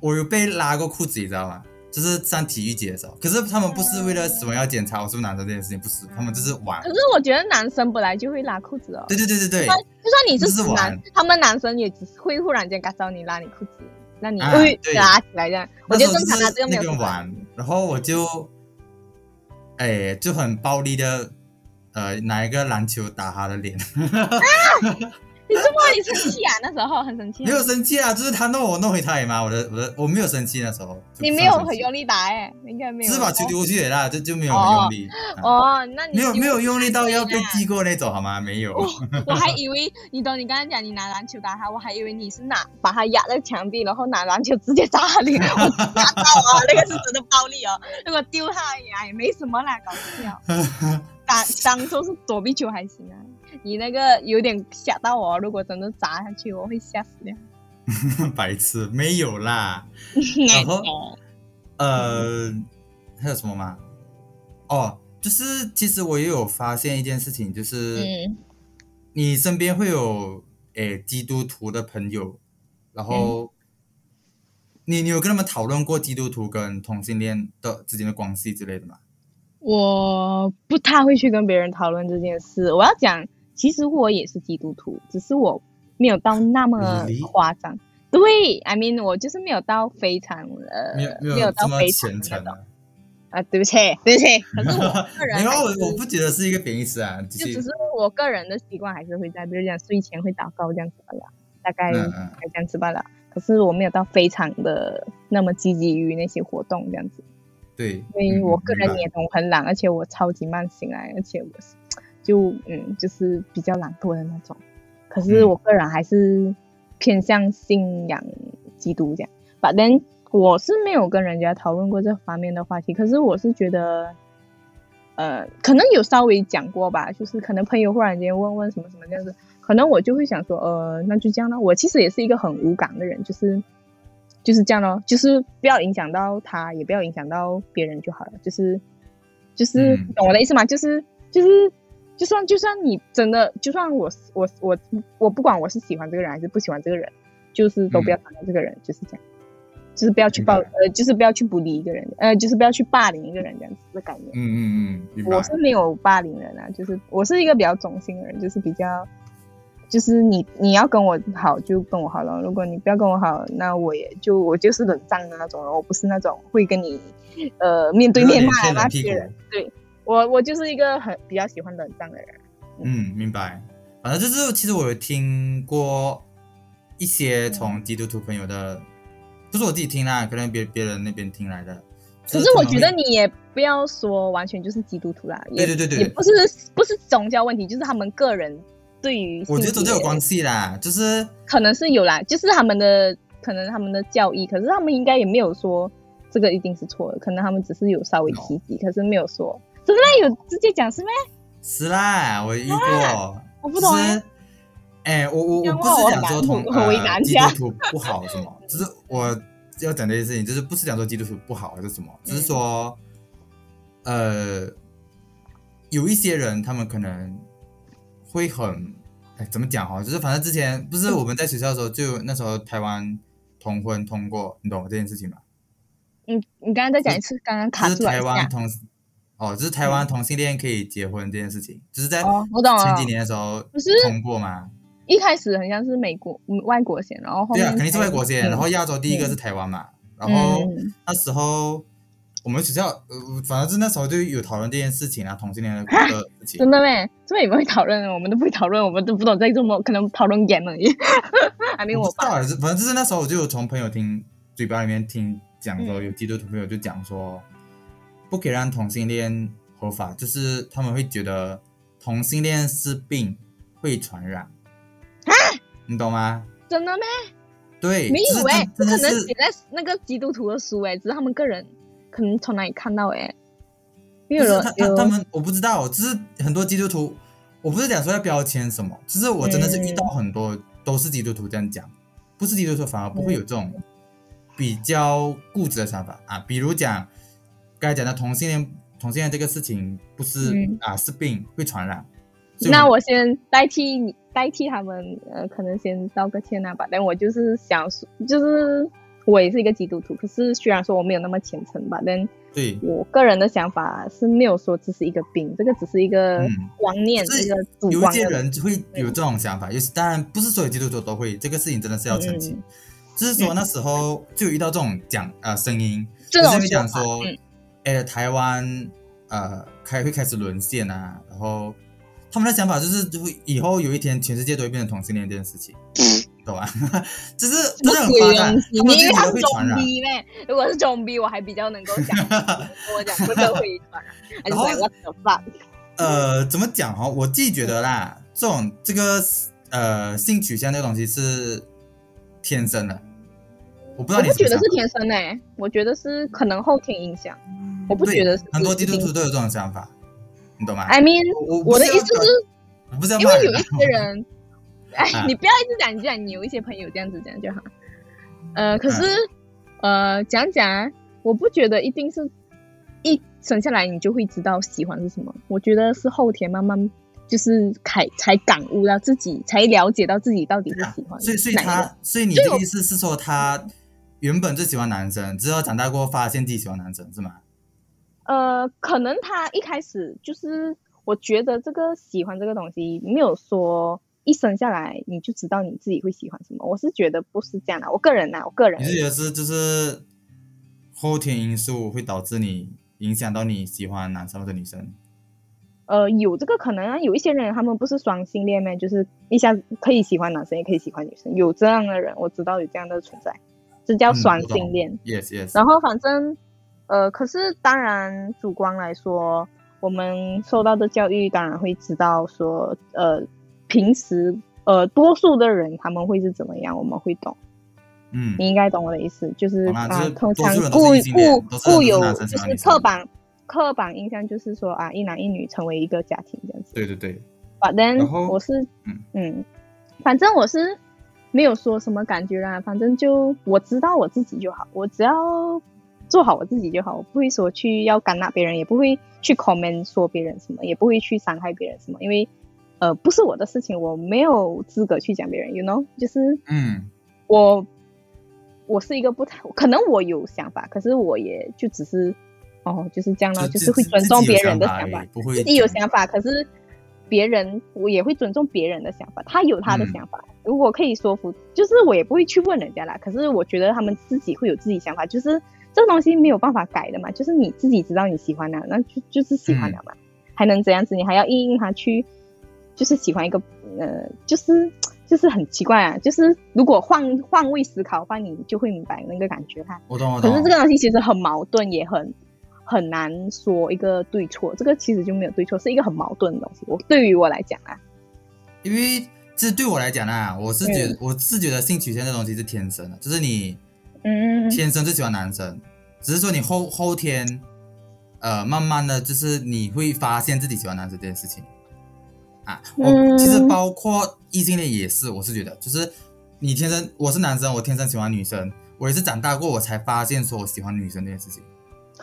我有被拉过裤子，你知道吗？就是上体育节的时候，可是他们不是为了什么要检查我是不是男生这件事情，不是，他们就是玩可。是我觉得男生本来就会拉裤子哦。对对对对对，就算你是男玩，他们男生也只是会忽然间感到你拉你裤子，那你对。拉起来这样。我就觉得正常拿，这个没有什么边玩，然后我就，哎，就很暴力的，呃，拿一个篮球打他的脸，你这么你生气啊？那时候很生气啊。没有生气啊，就是他弄我弄回他也嘛，我的我的我没有生气那时候，你没有很用力打哎，应该没有。只是把球丢过去也啦，就就没有很用力。啊哦，那你没有没有用力到要被击过那种好吗？没有，我还以为你懂，你刚刚讲你拿篮球打他，我还以为你是拿把他压在墙壁，然后拿篮球直接砸他脸，我吓到啊！那个是真的暴力哦。如果丢他而已啊，也没什么啦，搞笑。打 当做是躲避球还行啊。你那个有点吓到我，如果真的砸下去，我会吓死掉。白痴，没有啦。然后呃，还有什么吗？哦，就是其实我也有发现一件事情，就是嗯你身边会有诶基督徒的朋友，然后你你有跟他们讨论过基督徒跟同性恋的之间的关系之类的吗？我不太会去跟别人讨论这件事。我要讲，其实我也是基督徒，只是我没有到那么？夸张。对，I mean，我就是没有到非常呃，没有没没有到非常虔诚啊？啊，对不起，对不起。可是我 个人没有，我我不觉得是一个贬义词啊，就只是我个人的习惯还是会在，比如讲睡前会祷告这样子罢了，大概这样子罢了。可是我没有到非常的那么积极于那些活动这样子。对，因为嗯我个人也懂我很懒，而且我超级慢醒来，而且我是就嗯就是比较懒惰的那种。可是嗯我个人还是偏向信仰基督这样。反正我是没有跟人家讨论过这方面的话题，可是我是觉得，呃，可能有稍微讲过吧，就是可能朋友忽然间问问什么什么这样子，可能我就会想说，呃，那就这样了。我其实也是一个很无感的人，就是就是这样咯，就是不要影响到他，也不要影响到别人就好了。就是就是、嗯懂我的意思吗？就是就是就算就算你真的，就算我我我我不管我是喜欢这个人还是不喜欢这个人，就是都不要讨厌这个人，就是这样。就是不要去暴呃，就是不要去不理一个人，呃，就是不要去霸凌一个人这样子的概念。嗯嗯嗯，我是没有霸凌人啊，就是我是一个比较中性的人，就是比较，就是你你要跟我好就跟我好了，如果你不要跟我好，那我也就我就是冷战的那种人，我不是那种会跟你呃面对面骂来骂去的人。对我我就是一个很比较喜欢冷战的人。嗯，明白。反正就是，其实我有听过一些从基督徒朋友的，不是我自己听啦，可能别别人那边听来的。可就是我觉得你也不要说完全就是基督徒啦，也对对对对也不是不是宗教问题，就是他们个人对于我觉得性别总是有关系啦，就是可能是有啦，就是他们的可能他们的教义，可是他们应该也没有说这个一定是错的，可能他们只是有稍微提及，可是没有说真的有直接讲是咩？是啦，我遇过，我不懂哎、我我我不是讲说同很为呃基督徒不好什么，只是我要讲这件事情，就是不是讲说基督徒不好还是什么，只是说，呃，有一些人他们可能会很，哎，怎么讲哈？就是反正之前不是我们在学校的时候，就那时候台湾同婚通过，你懂这件事情吗？嗯，你刚刚再讲一次，刚刚卡住了一下。台湾同，哦，就是台湾同性恋可以结婚这件事情，就是在哦，我懂了。前几年的时候不是通过嘛。一开始很像是美国、嗯外国先，然后后对啊，肯定是外国先，嗯然后亚洲第一个是台湾嘛，然后嗯那时候我们学校呃，反正是那时候就有讨论这件事情啊，同性恋的的事情真。的咩？这边也不会讨论，我们都不会讨论，我们都不懂在做什么，可能讨论 game 而已。还没我爸。反正就是那时候我就有从朋友听嘴巴里面听讲说，嗯有基督徒朋友就讲说，不可以让同性恋合法，就是他们会觉得同性恋是病，会传染啊，你懂吗？真的咩？对，没有哎、可能写在那个基督徒的书哎、只是他们个人可能从哪里看到哎、不是他他他们我不知道，只是很多基督徒，我不是讲说要标签什么，只是我真的是遇到很多都是基督徒这样讲，不是基督徒反而不会有这种比较固执的想法啊，比如讲刚才讲的同性恋，同性恋这个事情不是、嗯啊是病会传染，那我先代替你，代替他们，呃，可能先道个歉啊吧。但我就是想说，就是我也是一个基督徒，可是虽然说我没有那么虔诚吧，但对我个人的想法是没有说这是一个病，这个只是一个嗯观念，是一个主有一。些人会有这种想法，有些当然不是所有基督徒都会，这个事情真的是要澄清。嗯只是说那时候就遇到这种讲呃声音，就是会讲说法说嗯，哎、台湾呃开会开始沦陷啊，然后他们的想法就是就会以后有一天全世界都会变成同性恋这件事情，懂吗？就是真的很夸张，他们自己会传染。中逼咩？如果是中逼，我还比较能够讲，跟我讲这个会传染？呃，怎么讲哈？我自己觉得啦，这种这个呃性取向这个东西是天生的，我不知道我你不觉得是天生诶、我觉得是可能后天影响。我不对觉得是很多基督徒都有这种想法，你懂吗？I mean，我我的意思是，因为有一些人，哎啊，你不要一直讲，你讲你有一些朋友这样子讲就好。呃，可是、嗯呃，讲讲啊，我不觉得一定是一生下来你就会知道喜欢是什么。我觉得是后天慢慢就是才才感悟到自己，才了解到自己到底是喜欢所以所以。他，所以你的意思是说他原本就喜欢男生，之后长大过后发现自己喜欢男生是吗？呃，可能他一开始就是，我觉得这个喜欢这个东西没有说一生下来你就知道你自己会喜欢什么。我是觉得不是这样的，我个人呐、我个人你是觉得是就是后天因素会导致你影响到你喜欢男生或者女生？呃有这个可能啊，有一些人他们不是双性恋吗？就是一下子可以喜欢男生也可以喜欢女生，有这样的人我知道有这样的存在，这叫嗯双性恋。Yes yes，然后反正，呃，可是当然主观来说，我们受到的教育当然会知道说，呃，平时呃多数的人他们会是怎么样，我们会懂。嗯，你应该懂我的意思，就是啊通常固固固有就是刻板刻板印象，就是说啊，一男一女成为一个家庭这样子。对对对，But then 我是嗯嗯，反正我是没有说什么感觉啦，反正就我知道我自己就好，我只要做好我自己就好，我不会说去要干那别人，也不会去 comment 说别人什么，也不会去伤害别人什么，因为呃不是我的事情，我没有资格去讲别人，you know，就是嗯，我我是一个不太可能我有想法，可是我也就只是哦就是这样咯，就是会尊重别人的想法自己有想法，可是别人我也会尊重别人的想法，他有他的嗯想法，如果可以说服，就是我也不会去问人家啦。可是我觉得他们自己会有自己想法，就是这个东西没有办法改的嘛，就是你自己知道你喜欢的，那就就是喜欢的嘛，还能怎样子？你还要硬硬他去，就是喜欢一个呃，就是就是很奇怪啊，就是如果换换位思考的话，你就会明白那个感觉哈。我懂我懂。可是这个东西其实很矛盾，也很很难说一个对错。这个其实就没有对错，是一个很矛盾的东西。我对于我来讲啊，因为这对我来讲啊，我是嗯觉得、我是觉得性取向这东西是天生的，就是你嗯，天生就喜欢男生，只是说你后后天，呃，慢慢的就是你会发现自己喜欢男生这件事情。啊，我、嗯其实包括异性恋也是，我是觉得就是你天生我是男生，我天生喜欢女生，我也是长大过我才发现说我喜欢女生这件事情。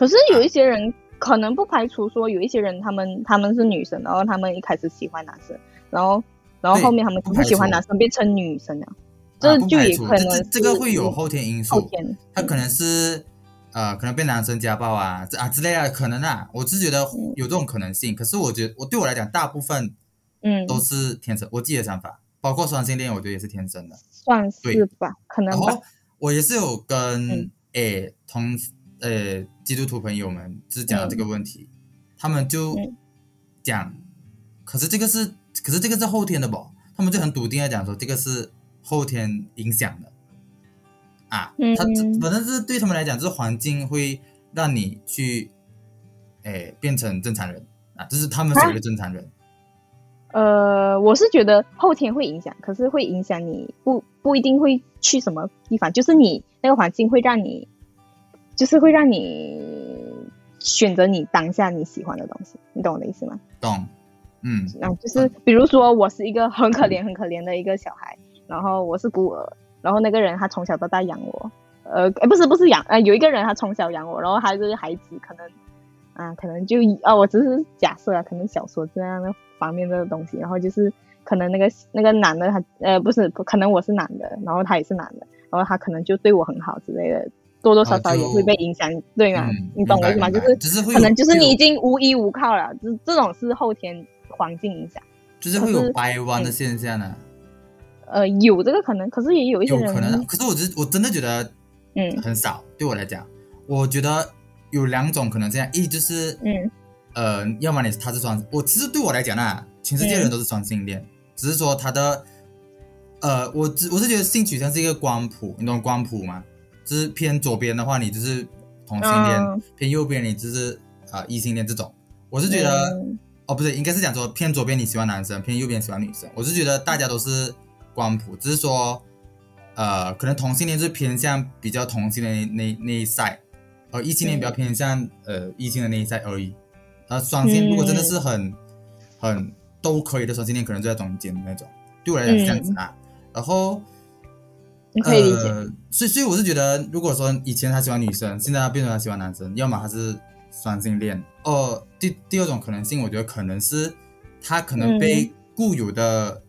可是有一些人可能不排除说有一些人他们他们是女生，然后他们一开始喜欢男生，然后然后后面他们不喜欢男生变成女生了，啊这就也可能这个会有后天因素，后天他可能是呃，可能被男生家暴啊，这啊之类的，可能啊，我是觉得有这种可能性。可是我觉得，我对我来讲，大部分嗯都是天生，我自己的想法，包括双性恋，我觉得也是天生的。算是吧，可能吧然后，我也是有跟嗯诶、同诶基督徒朋友们就是讲到这个问题，他们就嗯讲，可是这个是，可是这个是后天的不？他们就很笃定的讲说，这个是后天影响的。啊，嗯他反正是对他们来讲，就是环境会让你去，诶、变成正常人啊，这是他们所谓的正常人。呃，我是觉得后天会影响，可是会影响你不不一定会去什么地方，就是你那个环境会让你，就是会让你选择你当下你喜欢的东西，你懂我的意思吗？懂，嗯，那就是比如说我是一个很可怜很可怜的一个小孩，然后我是孤儿，然后那个人他从小到大养我，呃，诶不是不是养，呃，有一个人他从小养我，然后他这个孩子可能，啊，可能就啊，我只是假设啊，可能小说这样的方面的东西，然后就是可能那个那个男的他呃不是，可能我是男的，然后他也是男的，然后他可能就对我很好之类的，多多少少也会被影响，对吗？嗯你懂我意思吗？就是只是会可能就是你已经无依无靠了，这这种是后天环境影响。就是会有掰弯的现象呢，呃，有这个可能，可是也有一些可能的。可是我只我真的觉得嗯很少，对我来讲，我觉得有两种可能这样，一就是嗯呃，要么你他是双，我其实对我来讲呢，全世界人都是双性恋，只是说他的，呃，我只我是觉得性取向是一个光谱，你懂光谱吗？就是偏左边的话，你就是同性恋；嗯偏右边你就是呃异性恋这种。我是觉得，嗯哦，不对，应该是讲说偏左边你喜欢男生，偏右边喜欢女生。我是觉得大家都是光谱，只是说，呃，可能同性恋是偏向比较同性的那那那一赛，而异性恋比较偏向呃异性的那一赛而已。然后双性嗯如果真的是很、很都可以的双性恋，可能就在中间的那种。对我来讲是这样子啊。然后你可以理解，呃，所以所以我是觉得，如果说以前他喜欢女生，现在他变成他喜欢男生，要么他是双性恋。哦，第第二种可能性，我觉得可能是他可能被固有的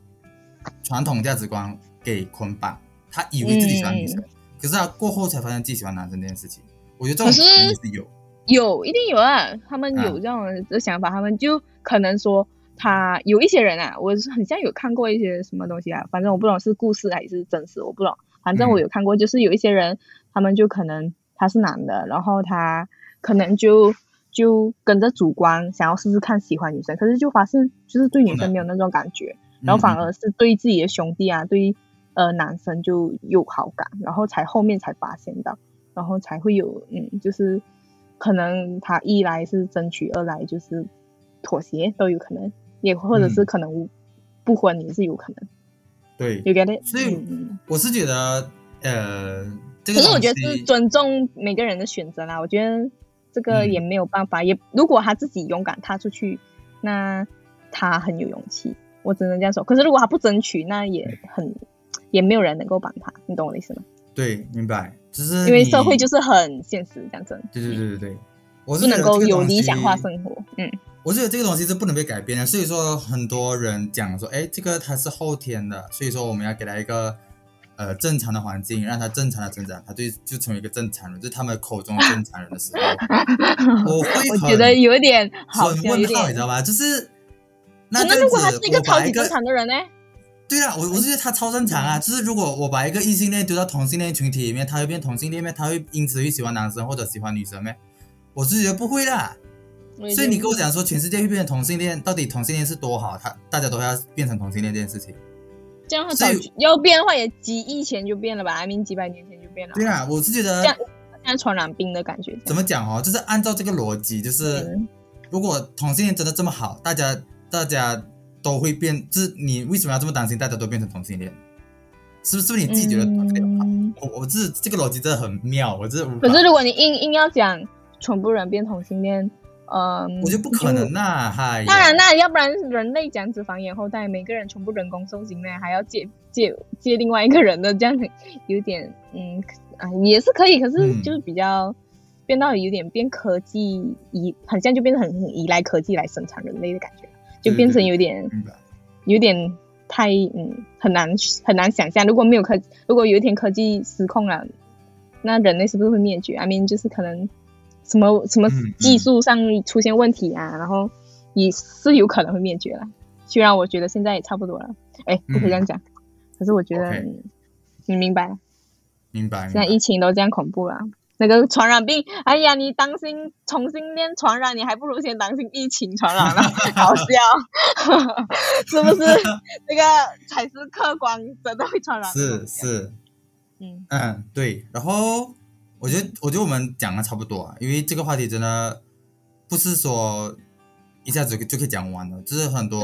传统价值观给捆绑，他以为自己喜欢女生，可是他过后才发现自己喜欢男生这件事情。我觉得这种可能也是有，有一定有啊，他们啊有这种的想法，他们就可能说他有一些人啊，我是很像有看过一些什么东西啊，反正我不懂是故事还是真实，我不懂，反正我有看过，就是有一些人，他们就可能他是男的，然后他可能就就跟着主观想要试试看喜欢女生，可是就发现就是对女生没有那种感觉，然后反嗯。而是对自己的兄弟啊，对呃男生就有好感，然后才后面才发现到，然后才会有嗯，就是可能他一来是争取，二来就是妥协都有可能，也或者是嗯。可能不婚也是有可能，对，有 get it？所以我是觉得，呃，这个可是我觉得是尊重每个人的选择啦，我觉得这个嗯也没有办法，也如果他自己勇敢踏出去，那他很有勇气，我只能这样说。可是如果他不争取，那也很也没有人能够帮他，你懂我的意思吗？对，明白，就是因为社会就是很现实，讲真，对对对对对，我是不能够有理想化生活。嗯，我觉得这个东西是不能被改变的，所以说很多人讲说，哎，这个它是后天的，所以说我们要给他一个呃正常的环境，让他正常的成长，他就就成为一个正常人，就是他们口中的正常人的时候，我会我觉得有一点好很问号，你知。道吧？就是那如果他是一个超级正常的人呢？对啊，我我是觉得他超正常啊。就是如果我把一个异性恋丢到同性恋群体里面，他会变同性恋咩？他会因此会喜欢男生或者喜欢女生咩？我是觉得不会啦。所以你跟我讲说全世界会变成同性恋，到底同性恋是多好？他大家都要变成同性恋这件事情。这样，他早所以要变的话，也几亿前就变了吧？I mean 几百年前就变了。对啊，我是觉得这样现在传染病的感觉。怎么讲哦，就是按照这个逻辑，就是嗯如果同性恋真的这么好，大家大家都会变，就是你为什么要这么担心大家都变成同性恋？是不是？是不是你自己觉得我我这这个逻辑真的很妙，我真的无法可是如果你硬硬要讲全部人变同性恋，嗯，我觉得不可能呐、嗨，当然，那要不然人类讲脂肪延后代，每个人全部人工受精呢，还要借借借另外一个人的，这样有点嗯啊也是可以，可是嗯就是比较、变到有点变科技依，很像就变得很很依赖科技来生产人类的感觉，就变成有点。有点太嗯很难很难想象，如果没有科，如果有一天科技失控了，那人类是不是会灭绝？I mean 就是可能什么什么技术上出现问题啊，然后也是有可能会灭绝了。虽然我觉得现在也差不多了，哎，不可以这样讲，可是我觉得、你明白，明白。现在疫情都这样恐怖了。那个传染病，哎呀，你当心重新练传染，你还不如先当心疫情传染了，好笑，是不是？这个才是客观，真的会传染。是，是，嗯嗯，对。然后我觉得，我觉得我们讲的差不多啊，因为这个话题真的不是说一下子就可以讲完了，就是很多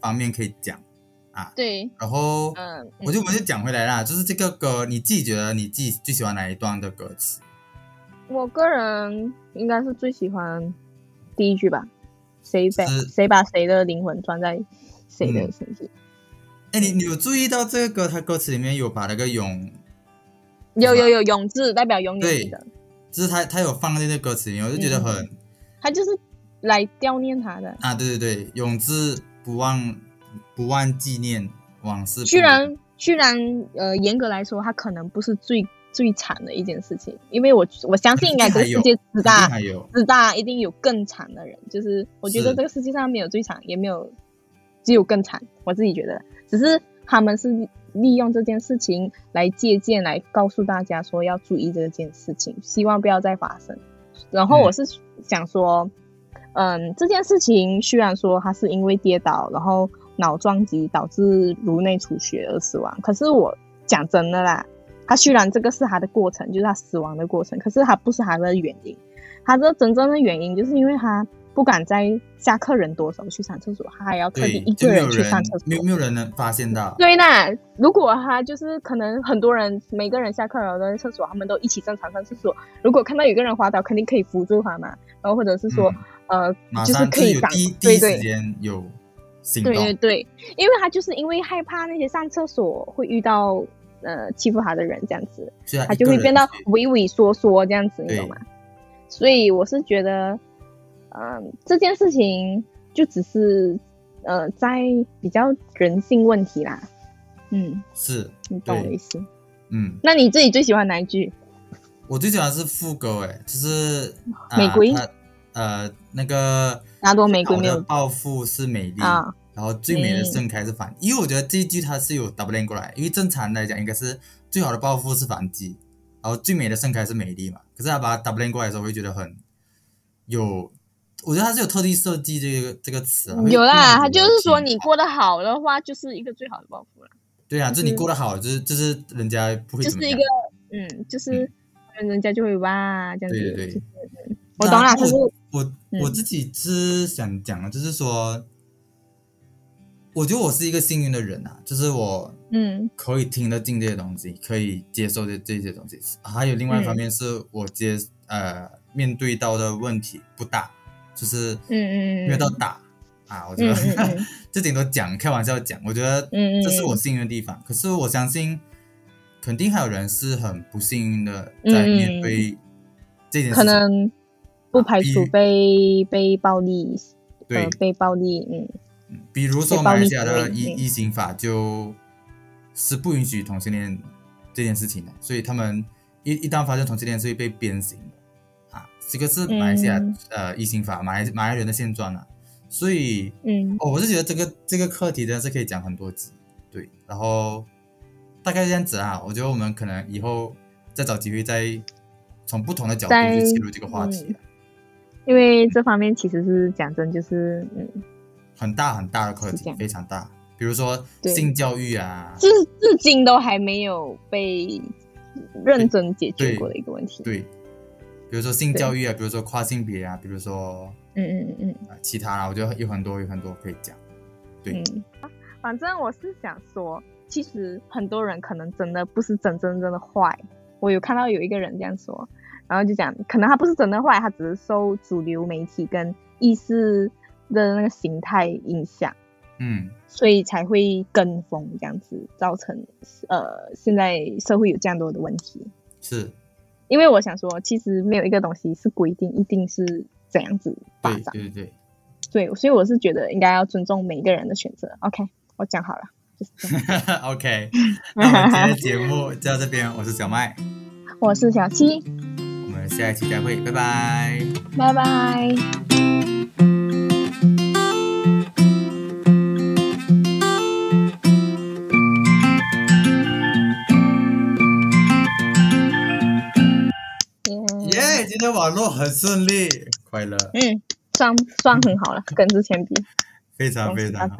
方面可以讲啊。对，然后，嗯，我就我们就讲回来啦，就是这个歌，你自己觉得你自己最喜欢哪一段的歌词？我个人应该是最喜欢第一句吧，谁把是谁把谁的灵魂装在谁的嗯身体？哎，你你有注意到这个歌，它歌词里面有把那个永，有有有永志代表永远的，就是他他有放在那个歌词里面，我就觉得很、他就是来悼念他的。啊，对对对，永志不忘不忘纪念往事不。虽然居然呃严格来说，他可能不是最最惨的一件事情，因为我我相信应该这个世界之大之大，一定有更惨的人。就是我觉得这个世界上没有最惨，也没有只有更惨。我自己觉得，只是他们是利用这件事情来借鉴，来告诉大家说要注意这件事情，希望不要再发生。然后我是想说，嗯，这件事情虽然说他是因为跌倒，然后脑撞击导致颅内出血而死亡，可是我讲真的啦，他虽然这个是他的过程，就是他死亡的过程，可是他不是他的原因。他这真正的原因就是因为他不敢在下课人多的时候去上厕所，他还要特地，一个人去上厕所。没有没有人能发现到。对那，如果他就是可能很多人每个人下课然后在厕所，他们都一起正常上厕所。如果看到有个人滑倒，肯定可以扶住他嘛。然后或者是说，呃，就是可以挡有第一对对时间有对，对对，因为他就是因为害怕那些上厕所会遇到呃欺负他的人这样子，他就会变到畏畏缩缩这样子，你懂吗？所以我是觉得，嗯、这件事情就只是呃在比较人性问题啦，嗯，是你懂我的意思。嗯，那你自己最喜欢哪一句？我最喜欢是副歌，哎，就是、呃玫瑰它呃那个那朵玫瑰没有好的报复是美丽，啊，然后最美的嗯盛开是反，因为我觉得这一句它是有 double line 过来，因为正常来讲应该是最好的报复是反击，然后最美的盛开是美丽嘛，可是他把它 double line 过来的时候，我会觉得很有，我觉得他是有特地设计这个这个词啊，有啦，他就是说你过得好的话，就是一个最好的报复了，对啊，就是你过得好，就是就是人家不会就是一个，嗯，就是人家就会哇这样子。对对对我懂啦，那可是我我嗯我自己是想讲的，就是说，我觉得我是一个幸运的人啊，就是我嗯可以听得进这些东西，可以接受这这些东西。还有另外一方面是我接、呃面对到的问题不大，就是嗯嗯嗯。没有到打、啊，我觉得、这顶多讲开玩笑讲，我觉得嗯嗯这是我幸运的地方。可是我相信，肯定还有人是很不幸运的在面对这件事情。嗯可能不排除比被被暴力，对。呃，被暴力，嗯。比如说马来西亚的异异刑法就是不允许同性恋这件事情的，所以他们一一旦发生同性恋是会被鞭刑的啊，这个是马来西亚、嗯。呃异性法马来马来人的现状啊，所以嗯。哦，我是觉得这个这个课题真的是可以讲很多集，对，然后大概这样子啊，我觉得我们可能以后再找机会再从不同的角度去切入这个话题啊、因为这方面其实是讲真，就是嗯，很大很大的课题，非常大，比如说性教育啊，至至今都还没有被认真解决过的一个问题。对，比如说性教育啊，比如说跨性别啊，比如说嗯嗯嗯嗯。呃其他啦，我觉得有很多有很多可以讲。对嗯，反正我是想说，其实很多人可能真的不是真真正的坏。我有看到有一个人这样说，然后就讲，可能他不是真的坏，他只是受主流媒体跟意识的那个形态影响，嗯，所以才会跟风这样子，造成呃现在社会有这样多的问题。是，因为我想说，其实没有一个东西是规定一定是怎样子发对展。对对对，所以我是觉得应该要尊重每一个人的选择。OK，我讲好了，就是这样。OK，那我们今天的节目就到这边，我是小麦，我是小七，我们下一期再会，拜拜。拜拜。今天网络很顺利，快乐，嗯，算算很好了，跟之前比，非常非常好。